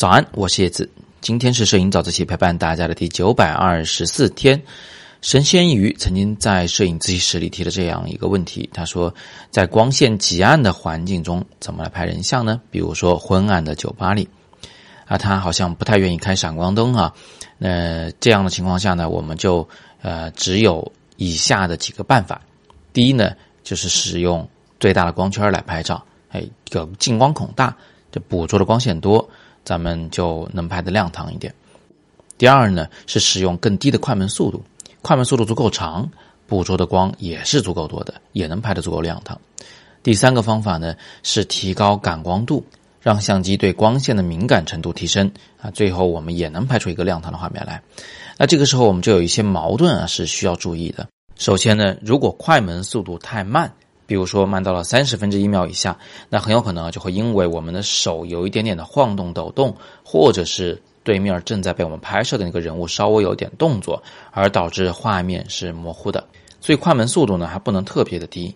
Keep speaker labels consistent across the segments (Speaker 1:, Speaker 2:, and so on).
Speaker 1: 早安，我是叶子。今天是摄影早自习陪伴大家的第九百二十四天。神仙鱼曾经在摄影自习室里提了这样一个问题，他说，在光线极暗的环境中，怎么来拍人像呢？比如说昏暗的酒吧里，啊，他好像不太愿意开闪光灯啊。那这样的情况下呢，我们就呃只有以下的几个办法。第一呢，就是使用最大的光圈来拍照，哎，这个进光孔大，就捕捉的光线多。咱们就能拍得亮堂一点。第二呢，是使用更低的快门速度，快门速度足够长，捕捉的光也是足够多的，也能拍得足够亮堂。第三个方法呢，是提高感光度，让相机对光线的敏感程度提升啊，最后我们也能拍出一个亮堂的画面来。那这个时候我们就有一些矛盾啊，是需要注意的。首先呢，如果快门速度太慢。比如说慢到了三十分之一秒以下，那很有可能就会因为我们的手有一点点的晃动抖动，或者是对面正在被我们拍摄的那个人物稍微有点动作，而导致画面是模糊的。所以快门速度呢还不能特别的低，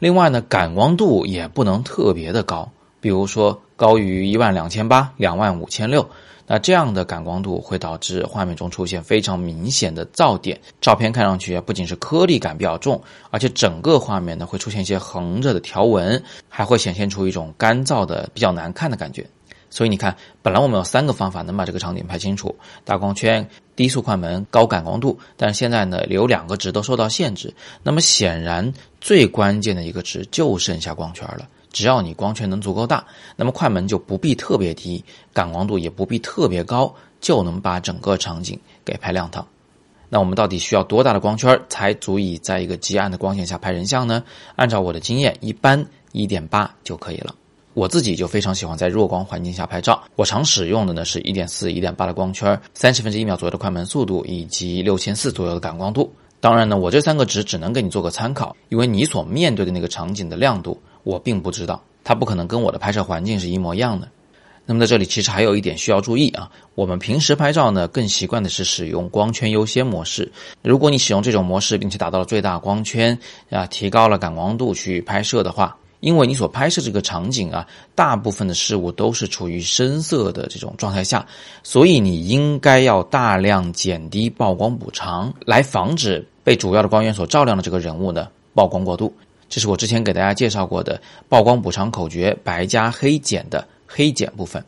Speaker 1: 另外呢感光度也不能特别的高，比如说高于一万两千八、两万五千六。那这样的感光度会导致画面中出现非常明显的噪点，照片看上去不仅是颗粒感比较重，而且整个画面呢会出现一些横着的条纹，还会显现出一种干燥的比较难看的感觉。所以你看，本来我们有三个方法能把这个场景拍清楚：大光圈、低速快门、高感光度。但是现在呢，有两个值都受到限制。那么显然最关键的一个值就剩下光圈了。只要你光圈能足够大，那么快门就不必特别低，感光度也不必特别高，就能把整个场景给拍亮堂。那我们到底需要多大的光圈才足以在一个极暗的光线下拍人像呢？按照我的经验，一般一点八就可以了。我自己就非常喜欢在弱光环境下拍照，我常使用的呢是一点四、一点八的光圈，三十分之一秒左右的快门速度，以及六千四左右的感光度。当然呢，我这三个值只能给你做个参考，因为你所面对的那个场景的亮度。我并不知道，它不可能跟我的拍摄环境是一模一样的。那么在这里其实还有一点需要注意啊，我们平时拍照呢更习惯的是使用光圈优先模式。如果你使用这种模式，并且达到了最大光圈啊，提高了感光度去拍摄的话，因为你所拍摄这个场景啊，大部分的事物都是处于深色的这种状态下，所以你应该要大量减低曝光补偿，来防止被主要的光源所照亮的这个人物呢曝光过度。这是我之前给大家介绍过的曝光补偿口诀“白加黑减”的黑减部分。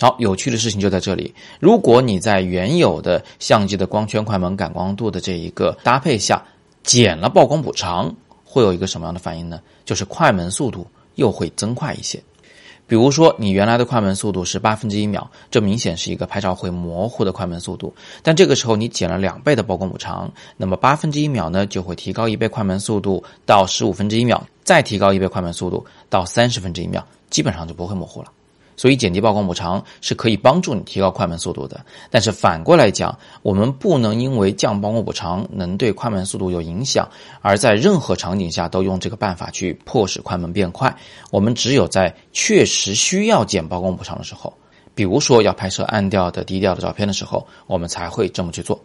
Speaker 1: 好，有趣的事情就在这里。如果你在原有的相机的光圈、快门、感光度的这一个搭配下减了曝光补偿，会有一个什么样的反应呢？就是快门速度又会增快一些。比如说，你原来的快门速度是八分之一秒，这明显是一个拍照会模糊的快门速度。但这个时候你减了两倍的曝光补偿，那么八分之一秒呢就会提高一倍快门速度到十五分之一秒，再提高一倍快门速度到三十分之一秒，基本上就不会模糊了。所以减低曝光补偿是可以帮助你提高快门速度的，但是反过来讲，我们不能因为降曝光补偿能对快门速度有影响，而在任何场景下都用这个办法去迫使快门变快。我们只有在确实需要减曝光补偿的时候，比如说要拍摄暗调的、低调的照片的时候，我们才会这么去做。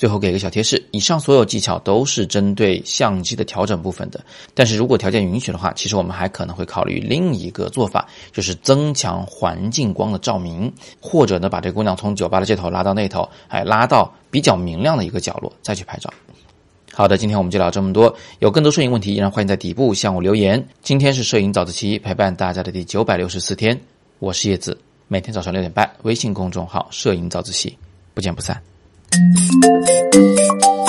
Speaker 1: 最后给个小贴士，以上所有技巧都是针对相机的调整部分的。但是如果条件允许的话，其实我们还可能会考虑另一个做法，就是增强环境光的照明，或者呢把这姑娘从酒吧的这头拉到那头，哎，拉到比较明亮的一个角落再去拍照。好的，今天我们就聊这么多。有更多摄影问题，依然欢迎在底部向我留言。今天是摄影早自习陪伴大家的第九百六十四天，我是叶子，每天早上六点半，微信公众号“摄影早自习”，不见不散。Thank you.